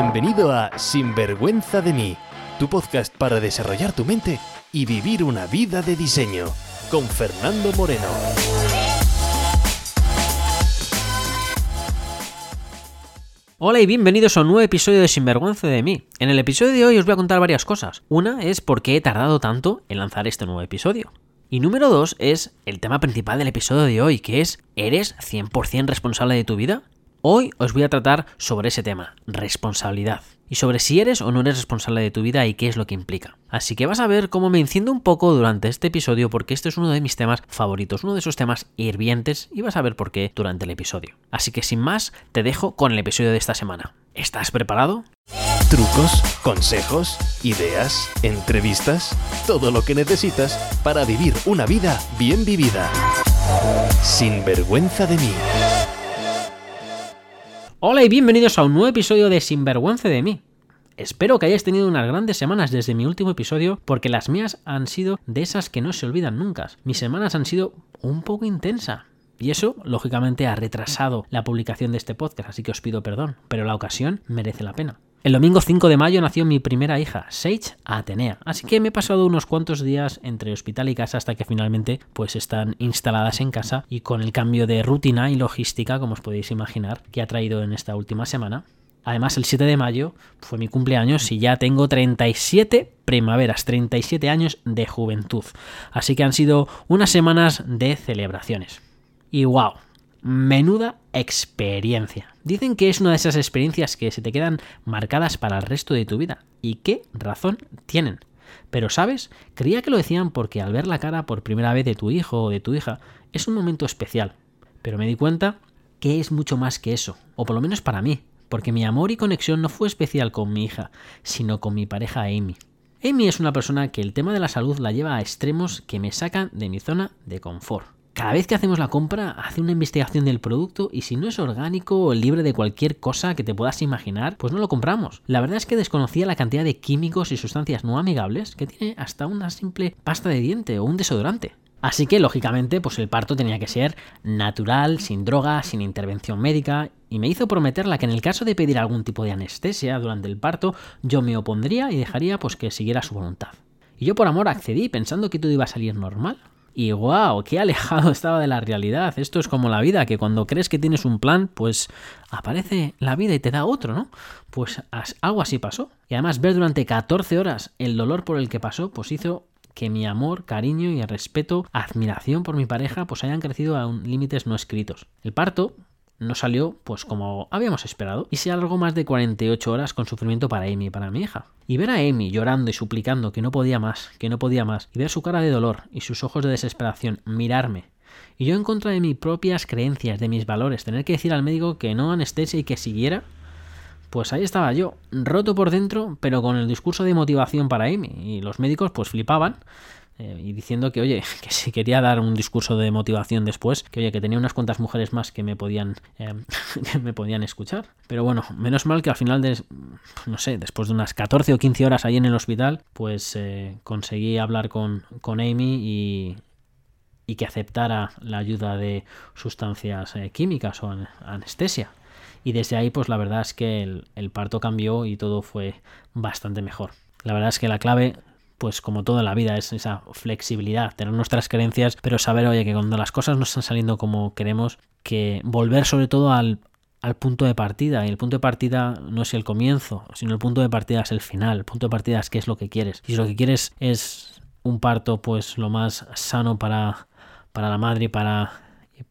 Bienvenido a Sinvergüenza de mí, tu podcast para desarrollar tu mente y vivir una vida de diseño, con Fernando Moreno. Hola y bienvenidos a un nuevo episodio de Sinvergüenza de mí. En el episodio de hoy os voy a contar varias cosas. Una es por qué he tardado tanto en lanzar este nuevo episodio. Y número dos es el tema principal del episodio de hoy, que es ¿eres 100% responsable de tu vida? Hoy os voy a tratar sobre ese tema, responsabilidad, y sobre si eres o no eres responsable de tu vida y qué es lo que implica. Así que vas a ver cómo me enciendo un poco durante este episodio porque este es uno de mis temas favoritos, uno de esos temas hirvientes y vas a ver por qué durante el episodio. Así que sin más, te dejo con el episodio de esta semana. ¿Estás preparado? Trucos, consejos, ideas, entrevistas, todo lo que necesitas para vivir una vida bien vivida. Sin vergüenza de mí. Hola y bienvenidos a un nuevo episodio de Sinvergüenza de mí. Espero que hayáis tenido unas grandes semanas desde mi último episodio, porque las mías han sido de esas que no se olvidan nunca. Mis semanas han sido un poco intensa. Y eso, lógicamente, ha retrasado la publicación de este podcast, así que os pido perdón, pero la ocasión merece la pena. El domingo 5 de mayo nació mi primera hija, Sage Atenea, así que me he pasado unos cuantos días entre hospital y casa hasta que finalmente pues están instaladas en casa y con el cambio de rutina y logística, como os podéis imaginar, que ha traído en esta última semana. Además, el 7 de mayo fue mi cumpleaños y ya tengo 37 primaveras, 37 años de juventud. Así que han sido unas semanas de celebraciones. Y wow, Menuda experiencia. Dicen que es una de esas experiencias que se te quedan marcadas para el resto de tu vida. ¿Y qué razón tienen? Pero, ¿sabes? Creía que lo decían porque al ver la cara por primera vez de tu hijo o de tu hija es un momento especial. Pero me di cuenta que es mucho más que eso, o por lo menos para mí, porque mi amor y conexión no fue especial con mi hija, sino con mi pareja Amy. Amy es una persona que el tema de la salud la lleva a extremos que me sacan de mi zona de confort. Cada vez que hacemos la compra, hace una investigación del producto y si no es orgánico o libre de cualquier cosa que te puedas imaginar, pues no lo compramos. La verdad es que desconocía la cantidad de químicos y sustancias no amigables que tiene hasta una simple pasta de diente o un desodorante. Así que, lógicamente, pues el parto tenía que ser natural, sin droga, sin intervención médica, y me hizo prometerla que en el caso de pedir algún tipo de anestesia durante el parto, yo me opondría y dejaría pues que siguiera su voluntad. Y yo por amor accedí pensando que todo iba a salir normal. Y wow, qué alejado estaba de la realidad. Esto es como la vida, que cuando crees que tienes un plan, pues aparece la vida y te da otro, ¿no? Pues algo así pasó. Y además ver durante 14 horas el dolor por el que pasó, pues hizo que mi amor, cariño y respeto, admiración por mi pareja, pues hayan crecido a límites no escritos. El parto no salió pues como habíamos esperado y se alargó más de 48 horas con sufrimiento para Amy y para mi hija. Y ver a Amy llorando y suplicando que no podía más, que no podía más, y ver su cara de dolor y sus ojos de desesperación mirarme, y yo en contra de mis propias creencias, de mis valores, tener que decir al médico que no anestesia y que siguiera, pues ahí estaba yo, roto por dentro, pero con el discurso de motivación para Amy, y los médicos pues flipaban eh, y diciendo que, oye, que si quería dar un discurso de motivación después, que oye, que tenía unas cuantas mujeres más que me podían, eh, que me podían escuchar. Pero bueno, menos mal que al final de, no sé, después de unas 14 o 15 horas ahí en el hospital, pues eh, conseguí hablar con, con Amy y, y que aceptara la ayuda de sustancias químicas o anestesia. Y desde ahí, pues la verdad es que el, el parto cambió y todo fue bastante mejor. La verdad es que la clave pues como toda la vida, es esa flexibilidad, tener nuestras creencias, pero saber, oye, que cuando las cosas no están saliendo como queremos, que volver sobre todo al, punto de partida. Y el punto de partida no es el comienzo, sino el punto de partida es el final. El punto de partida es qué es lo que quieres. Y si lo que quieres es un parto, pues lo más sano para, para la madre y para,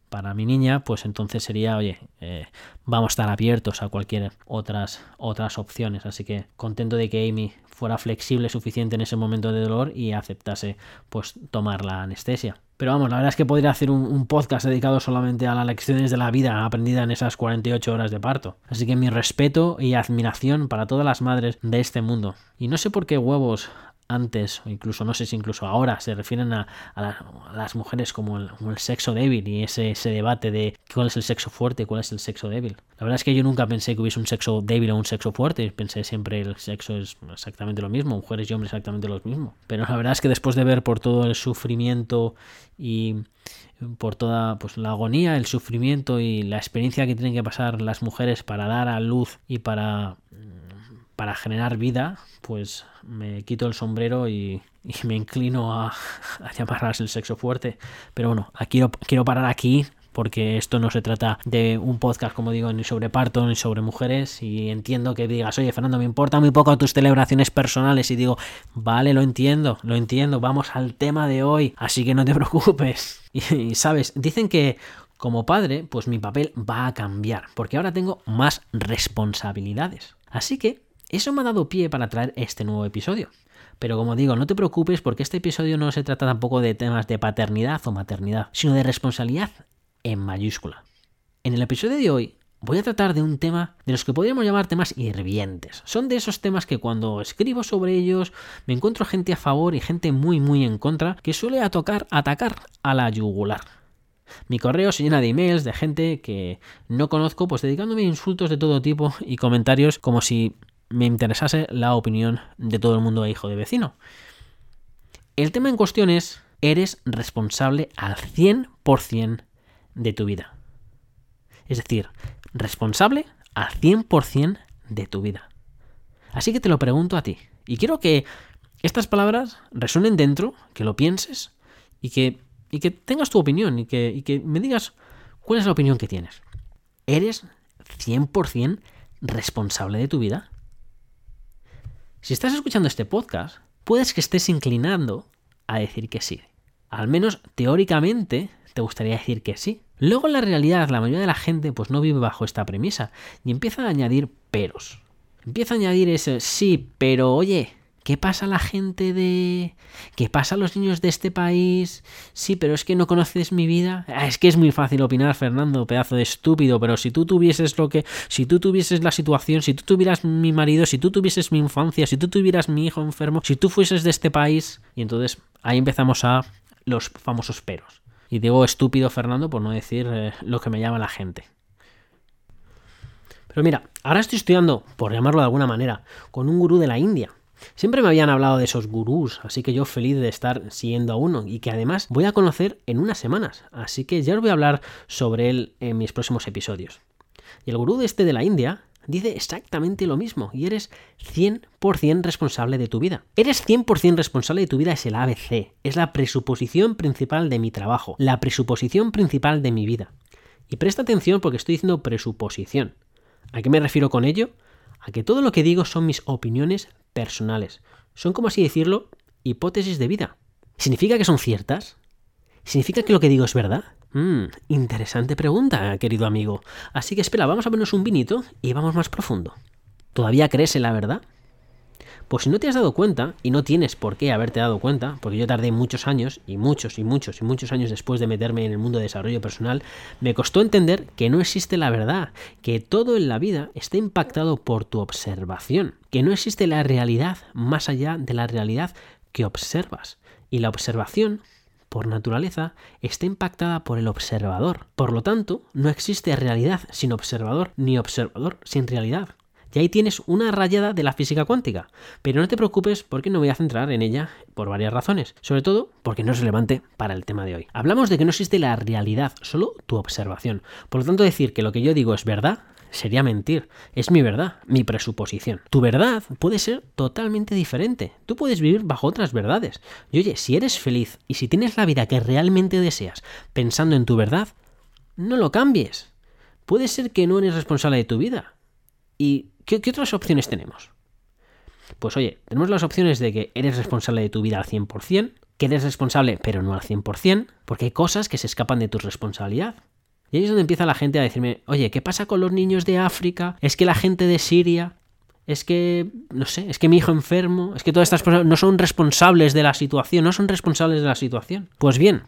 para mi niña, pues entonces sería, oye, eh, vamos a estar abiertos a cualquier otras, otras opciones. Así que contento de que Amy fuera flexible suficiente en ese momento de dolor y aceptase pues tomar la anestesia. Pero vamos, la verdad es que podría hacer un, podcast dedicado solamente a las lecciones de la vida aprendida en esas 48 horas de parto. Así que mi respeto y admiración para todas las madres de este mundo. Y no sé por qué huevos antes, o incluso no sé si incluso ahora, se refieren a, las mujeres como el, sexo débil y ese, ese, debate de cuál es el sexo fuerte y cuál es el sexo débil. La verdad es que yo nunca pensé que hubiese un sexo débil o un sexo fuerte, pensé siempre el sexo es exactamente lo mismo, mujeres y hombres exactamente lo mismo. Pero la verdad es que después de ver por todo el sufrimiento y por toda pues la agonía, el sufrimiento y la experiencia que tienen que pasar las mujeres para dar a luz y para para generar vida, pues me quito el sombrero y, me inclino a, a llamarlas el sexo fuerte. Pero bueno, quiero, quiero parar aquí porque esto no se trata de un podcast, como digo, ni sobre parto ni sobre mujeres. Y entiendo que digas, oye, Fernando, me importa muy poco tus celebraciones personales. Y digo, vale, lo entiendo, lo entiendo, vamos al tema de hoy, así que no te preocupes. Y, sabes, dicen que como padre, pues mi papel va a cambiar, porque ahora tengo más responsabilidades. Así que eso me ha dado pie para traer este nuevo episodio. Pero como digo, no te preocupes porque este episodio no se trata tampoco de temas de paternidad o maternidad, sino de responsabilidad en mayúscula. En el episodio de hoy voy a tratar de un tema de los que podríamos llamar temas hirvientes. Son de esos temas que cuando escribo sobre ellos me encuentro gente a favor y gente muy muy en contra que suele atacar, atacar a la yugular. Mi correo se llena de emails de gente que no conozco, pues dedicándome insultos de todo tipo y comentarios como si me interesase la opinión de todo el mundo a hijo de vecino. El tema en cuestión es, ¿eres responsable al 100% de tu vida. Es decir, responsable al 100% de tu vida. Así que te lo pregunto a ti. Y quiero que estas palabras resuenen dentro, que lo pienses y que, y que tengas tu opinión y que, y que me digas cuál es la opinión que tienes. ¿Eres 100% responsable de tu vida? Si estás escuchando este podcast, puedes que estés inclinando a decir que sí. Al menos teóricamente te gustaría decir que sí. Luego en la realidad la mayoría de la gente pues no vive bajo esta premisa y empieza a añadir peros. Empieza a añadir ese sí, pero oye, ¿qué pasa a la gente de... ¿Qué pasa a los niños de este país? Sí, pero es que no conoces mi vida. Ah, es que es muy fácil opinar, Fernando, pedazo de estúpido, pero si tú tuvieses lo que... Si tú tuvieses la situación, si tú tuvieras mi marido, si tú tuvieses mi infancia, si tú tuvieras mi hijo enfermo, si tú fueses de este país... Y entonces ahí empezamos a los famosos peros. Y digo estúpido Fernando por no decir eh, lo que me llama la gente. Pero mira, ahora estoy estudiando, por llamarlo de alguna manera, con un gurú de la India. Siempre me habían hablado de esos gurús, así que yo feliz de estar siguiendo a uno y que además voy a conocer en unas semanas, así que ya os voy a hablar sobre él en mis próximos episodios. Y el gurú de este de la India dice exactamente lo mismo y eres 100% responsable de tu vida. Eres 100% responsable de tu vida es el ABC, es la presuposición principal de mi trabajo, la presuposición principal de mi vida. Y presta atención porque estoy diciendo presuposición. ¿A qué me refiero con ello? A que todo lo que digo son mis opiniones personales. Son, como así decirlo, hipótesis de vida. ¿Significa que son ciertas? ¿Significa que lo que digo es verdad? Mmm, interesante pregunta, querido amigo. Así que espera, vamos a ponernos un vinito y vamos más profundo. ¿Todavía crees en la verdad? Pues si no te has dado cuenta, y no tienes por qué haberte dado cuenta, porque yo tardé muchos años, y muchos y muchos y muchos años después de meterme en el mundo de desarrollo personal, me costó entender que no existe la verdad, que todo en la vida está impactado por tu observación, que no existe la realidad más allá de la realidad que observas. Y la observación por naturaleza, está impactada por el observador. Por lo tanto, no existe realidad sin observador, ni observador sin realidad. Y ahí tienes una rayada de la física cuántica. Pero no te preocupes porque no voy a centrar en ella por varias razones. Sobre todo porque no es relevante para el tema de hoy. Hablamos de que no existe la realidad, solo tu observación. Por lo tanto, decir que lo que yo digo es verdad sería mentir. Es mi verdad, mi presuposición. Tu verdad puede ser totalmente diferente. Tú puedes vivir bajo otras verdades. Y oye, si eres feliz y si tienes la vida que realmente deseas pensando en tu verdad, no lo cambies. Puede ser que no eres responsable de tu vida. ¿Y qué, otras opciones tenemos? Pues oye, tenemos las opciones de que eres responsable de tu vida al 100%, que eres responsable pero no al 100%, porque hay cosas que se escapan de tu responsabilidad. Y ahí es donde empieza la gente a decirme, oye, ¿qué pasa con los niños de África? Es que la gente de Siria, es que, no sé, es que mi hijo enfermo, es que todas estas cosas no son responsables de la situación, no son responsables de la situación. Pues bien,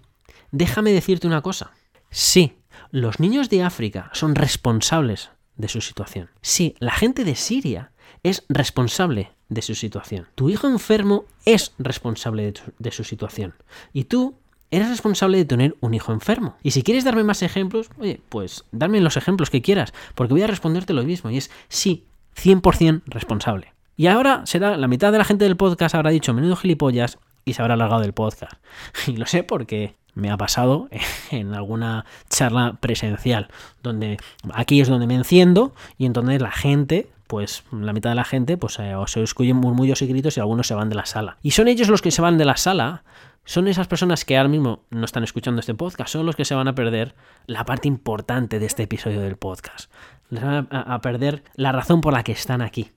déjame decirte una cosa. Sí, los niños de África son responsables de su situación. Sí, la gente de Siria es responsable de su situación. Tu hijo enfermo es responsable de, su situación. Y tú eres responsable de tener un hijo enfermo. Y si quieres darme más ejemplos, oye, pues darme los ejemplos que quieras, porque voy a responderte lo mismo, y es sí, 100% responsable. Y ahora será, la mitad de la gente del podcast habrá dicho menudo gilipollas y se habrá alargado del podcast. Y lo sé porque me ha pasado en alguna charla presencial, donde aquí es donde me enciendo y entonces la gente pues la mitad de la gente pues eh, se escuchen murmullos y gritos y algunos se van de la sala. Y son ellos los que se van de la sala, son esas personas que ahora mismo no están escuchando este podcast, son los que se van a perder la parte importante de este episodio del podcast. Les van a, perder la razón por la que están aquí.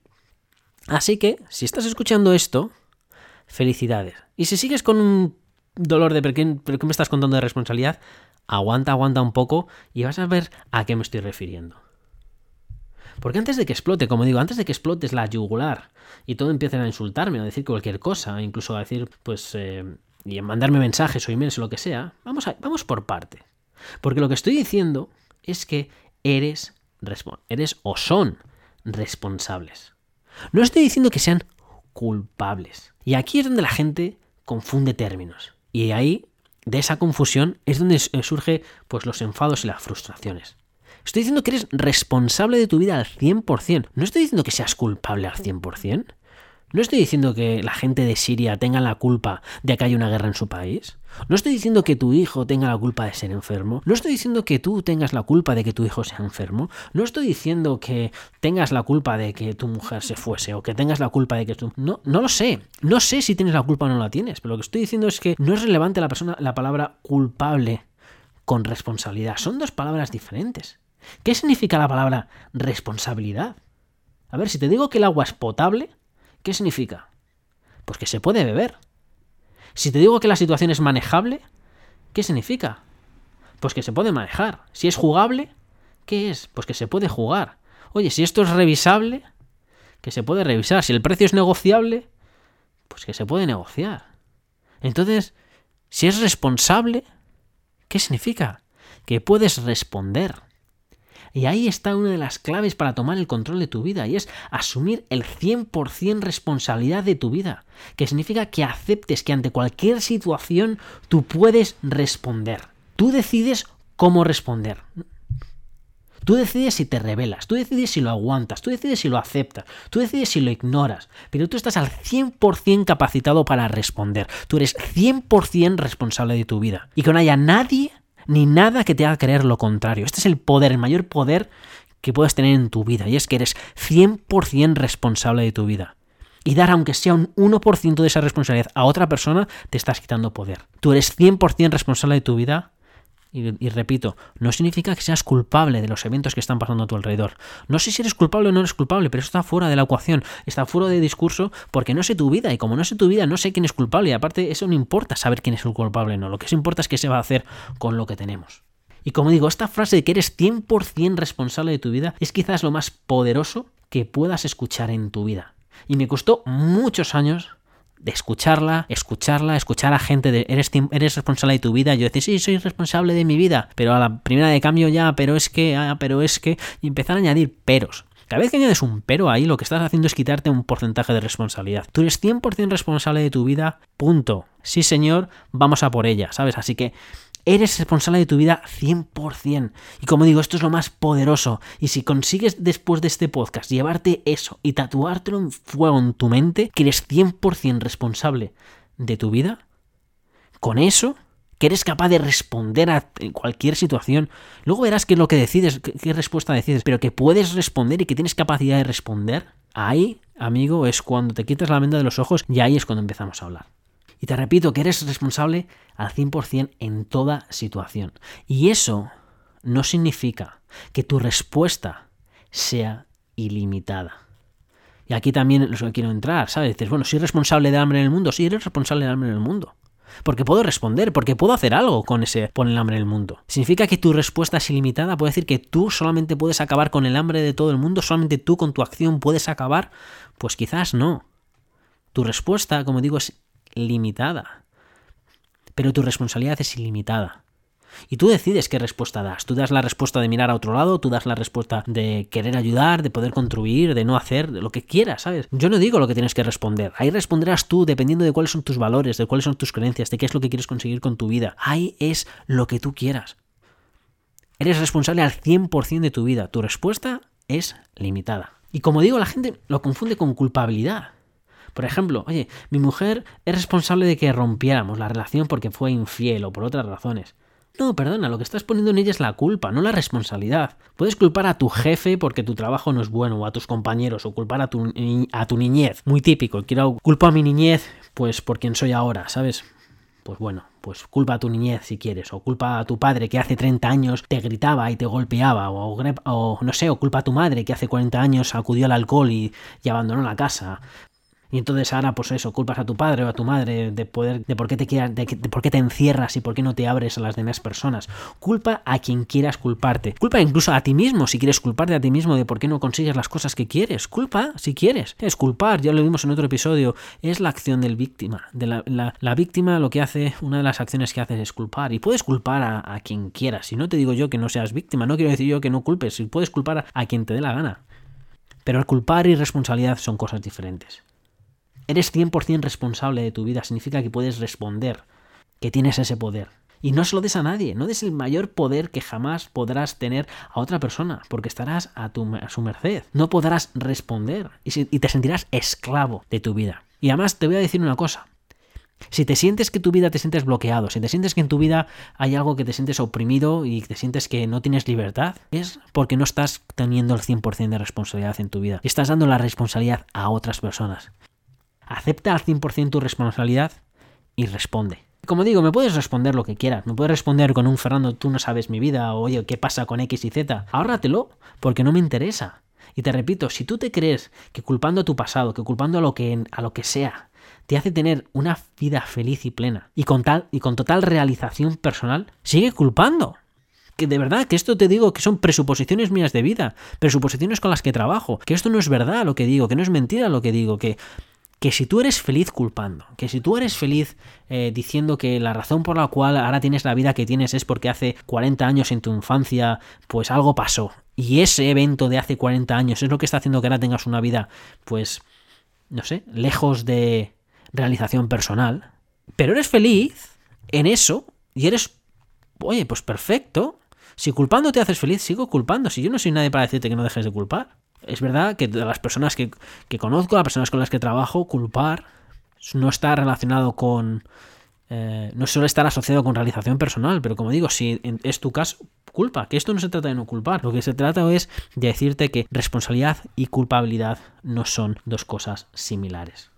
Así que, si estás escuchando esto, felicidades. Y si sigues con un dolor de ¿pero qué, me estás contando de responsabilidad? Aguanta, aguanta un poco y vas a ver a qué me estoy refiriendo. Porque antes de que explote, como digo, antes de que explotes la yugular y todo empiecen a insultarme o a decir cualquier cosa, incluso a decir, pues, eh, y a mandarme mensajes o emails o lo que sea, vamos, vamos por parte. Porque lo que estoy diciendo es que eres, eres o son responsables. No estoy diciendo que sean culpables. Y aquí es donde la gente confunde términos. Y ahí, de esa confusión, es donde surge pues, los enfados y las frustraciones. Estoy diciendo que eres responsable de tu vida al 100%. No estoy diciendo que seas culpable al 100%. No estoy diciendo que la gente de Siria tenga la culpa de que haya una guerra en su país. No estoy diciendo que tu hijo tenga la culpa de ser enfermo. No estoy diciendo que tú tengas la culpa de que tu hijo sea enfermo. No estoy diciendo que tengas la culpa de que tu mujer se fuese o que tengas la culpa de que tu... No, no lo sé. No sé si tienes la culpa o no la tienes. Pero lo que estoy diciendo es que no es relevante la persona la palabra culpable con responsabilidad. Son dos palabras diferentes. ¿Qué significa la palabra responsabilidad? A ver, si te digo que el agua es potable, ¿Qué significa? Pues que se puede beber. Si te digo que la situación es manejable, ¿qué significa? Pues que se puede manejar. Si es jugable, ¿qué es? Pues que se puede jugar. Oye, si esto es revisable, que se puede revisar. Si el precio es negociable, pues que se puede negociar. Entonces, si es responsable, ¿qué significa? Que puedes responder. Y ahí está una de las claves para tomar el control de tu vida y es asumir el 100% responsabilidad de tu vida, que significa que aceptes que ante cualquier situación tú puedes responder. Tú decides cómo responder. Tú decides si te rebelas, tú decides si lo aguantas, tú decides si lo aceptas, tú decides si lo ignoras, pero tú estás al 100% capacitado para responder. Tú eres 100% responsable de tu vida. Y que no haya nadie ni nada que te haga creer lo contrario. Este es el poder, el mayor poder que puedes tener en tu vida, y es que eres 100% responsable de tu vida. Y dar aunque sea un 1% de esa responsabilidad a otra persona, te estás quitando poder. Tú eres 100% responsable de tu vida y, repito, no significa que seas culpable de los eventos que están pasando a tu alrededor. No sé si eres culpable o no eres culpable, pero eso está fuera de la ecuación, está fuera de discurso porque no sé tu vida y como no sé tu vida no sé quién es culpable y aparte eso no importa saber quién es el culpable o no, lo que importa es qué se va a hacer con lo que tenemos. Y como digo, esta frase de que eres 100% responsable de tu vida es quizás lo más poderoso que puedas escuchar en tu vida. Y me costó muchos años de escucharla, escucharla, escuchar a gente de eres, eres responsable de tu vida. Yo decía, sí, soy responsable de mi vida, pero a la primera de cambio ya, pero es que, ah, pero es que, y empezar a añadir peros. Cada vez que añades un pero ahí, lo que estás haciendo es quitarte un porcentaje de responsabilidad. Tú eres 100% responsable de tu vida, punto. Sí, señor, vamos a por ella, ¿sabes? Así que Eres responsable de tu vida 100%. Y como digo, esto es lo más poderoso. Y si consigues después de este podcast llevarte eso y tatuártelo en fuego en tu mente, que eres 100% responsable de tu vida, con eso, que eres capaz de responder a cualquier situación, luego verás qué es lo que decides, qué respuesta decides, pero que puedes responder y que tienes capacidad de responder, ahí, amigo, es cuando te quitas la venda de los ojos y ahí es cuando empezamos a hablar. Y te repito que eres responsable al 100% en toda situación. Y eso no significa que tu respuesta sea ilimitada. Y aquí también lo que quiero entrar, ¿sabes? Dices, bueno, ¿soy responsable del hambre en el mundo? Sí, eres responsable del hambre en el mundo. Porque puedo responder, porque puedo hacer algo con ese con el hambre en el mundo. ¿Significa que tu respuesta es ilimitada? ¿Puede decir que tú solamente puedes acabar con el hambre de todo el mundo? ¿Solamente tú con tu acción puedes acabar? Pues quizás no. Tu respuesta, como digo, es limitada. Pero tu responsabilidad es ilimitada. Y tú decides qué respuesta das. Tú das la respuesta de mirar a otro lado, tú das la respuesta de querer ayudar, de poder contribuir, de no hacer, lo que quieras, ¿sabes? Yo no digo lo que tienes que responder. Ahí responderás tú dependiendo de cuáles son tus valores, de cuáles son tus creencias, de qué es lo que quieres conseguir con tu vida. Ahí es lo que tú quieras. Eres responsable al 100% de tu vida. Tu respuesta es limitada. Y como digo, la gente lo confunde con culpabilidad. Por ejemplo, oye, mi mujer es responsable de que rompiéramos la relación porque fue infiel o por otras razones. No, perdona, lo que estás poniendo en ella es la culpa, no la responsabilidad. Puedes culpar a tu jefe porque tu trabajo no es bueno, o a tus compañeros, o culpar a tu, a tu niñez. Muy típico, quiero culpo a mi niñez, pues por quien soy ahora, ¿sabes? Pues bueno, pues culpa a tu niñez si quieres, o culpa a tu padre que hace 30 años te gritaba y te golpeaba, o, o no sé, o culpa a tu madre que hace 40 años acudió al alcohol y, y abandonó la casa. Y entonces ahora, pues eso, culpas a tu padre o a tu madre de poder, de por qué te quieras, de, por qué te encierras y por qué no te abres a las demás personas. Culpa a quien quieras culparte. Culpa incluso a ti mismo si quieres culparte a ti mismo de por qué no consigues las cosas que quieres. Culpa si quieres. Es culpar, ya lo vimos en otro episodio, es la acción del víctima. De la, la, víctima lo que hace, una de las acciones que hace es culpar. Y puedes culpar a, a quien quieras. Si no te digo yo que no seas víctima, no quiero decir yo que no culpes. Si puedes culpar a quien te dé la gana. Pero el culpar y responsabilidad son cosas diferentes. Eres 100% responsable de tu vida, significa que puedes responder, que tienes ese poder. Y no se lo des a nadie, no des el mayor poder que jamás podrás tener a otra persona, porque estarás a, tu, su merced. No podrás responder y, y te sentirás esclavo de tu vida. Y además te voy a decir una cosa, si te sientes que tu vida te sientes bloqueado, si te sientes que en tu vida hay algo que te sientes oprimido y te sientes que no tienes libertad, es porque no estás teniendo el 100% de responsabilidad en tu vida. Estás dando la responsabilidad a otras personas. Acepta al 100% tu responsabilidad y responde. Como digo, me puedes responder lo que quieras. Me puedes responder con un Fernando, tú no sabes mi vida, o oye, ¿qué pasa con X y Z? Ahórratelo, porque no me interesa. Y te repito, si tú te crees que culpando a tu pasado, que culpando a lo que, a lo que sea, te hace tener una vida feliz y plena, y con, tal, y con total realización personal, sigue culpando. Que de verdad, que esto te digo que son presuposiciones mías de vida, presuposiciones con las que trabajo, que esto no es verdad lo que digo, que no es mentira lo que digo, que que si tú eres feliz culpando, que si tú eres feliz eh, diciendo que la razón por la cual ahora tienes la vida que tienes es porque hace 40 años en tu infancia pues algo pasó y ese evento de hace 40 años es lo que está haciendo que ahora tengas una vida pues no sé, lejos de realización personal, pero eres feliz en eso y eres, oye, pues perfecto. Si culpando te haces feliz, sigo culpando. Si yo no soy nadie para decirte que no dejes de culpar es verdad que de las personas que, conozco, las personas con las que trabajo, culpar no está relacionado con... Eh, no suele estar asociado con realización personal, pero como digo, si es tu caso, culpa, que esto no se trata de no culpar, lo que se trata es de decirte que responsabilidad y culpabilidad no son dos cosas similares.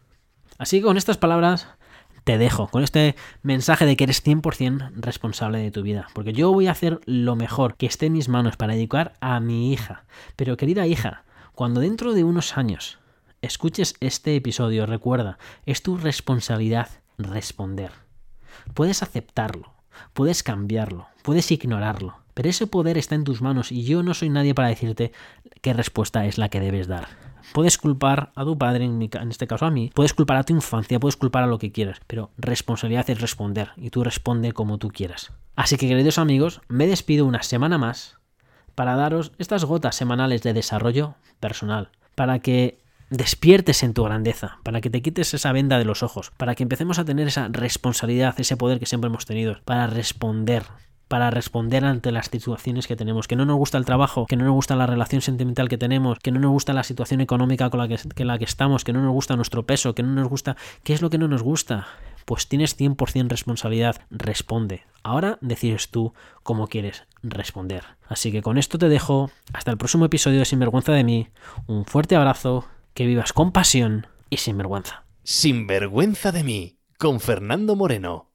Así que con estas palabras te dejo, con este mensaje de que eres 100% responsable de tu vida, porque yo voy a hacer lo mejor que esté en mis manos para educar a mi hija. Pero querida hija, cuando dentro de unos años escuches este episodio, recuerda, es tu responsabilidad responder. Puedes aceptarlo, puedes cambiarlo, puedes ignorarlo, pero ese poder está en tus manos y yo no soy nadie para decirte qué respuesta es la que debes dar. Puedes culpar a tu padre, en, este caso a mí, puedes culpar a tu infancia, puedes culpar a lo que quieras, pero responsabilidad es responder y tú responde como tú quieras. Así que queridos amigos, me despido una semana más para daros estas gotas semanales de desarrollo personal, para que despiertes en tu grandeza, para que te quites esa venda de los ojos, para que empecemos a tener esa responsabilidad, ese poder que siempre hemos tenido, para responder para responder ante las situaciones que tenemos, que no nos gusta el trabajo, que no nos gusta la relación sentimental que tenemos, que no nos gusta la situación económica con la que, la que estamos, que no nos gusta nuestro peso, que no nos gusta, ¿qué es lo que no nos gusta? Pues tienes 100% responsabilidad, responde. Ahora decides tú cómo quieres responder. Así que con esto te dejo. Hasta el próximo episodio de Sinvergüenza de mí. Un fuerte abrazo. Que vivas con pasión y sin vergüenza. Sinvergüenza de mí. Con Fernando Moreno.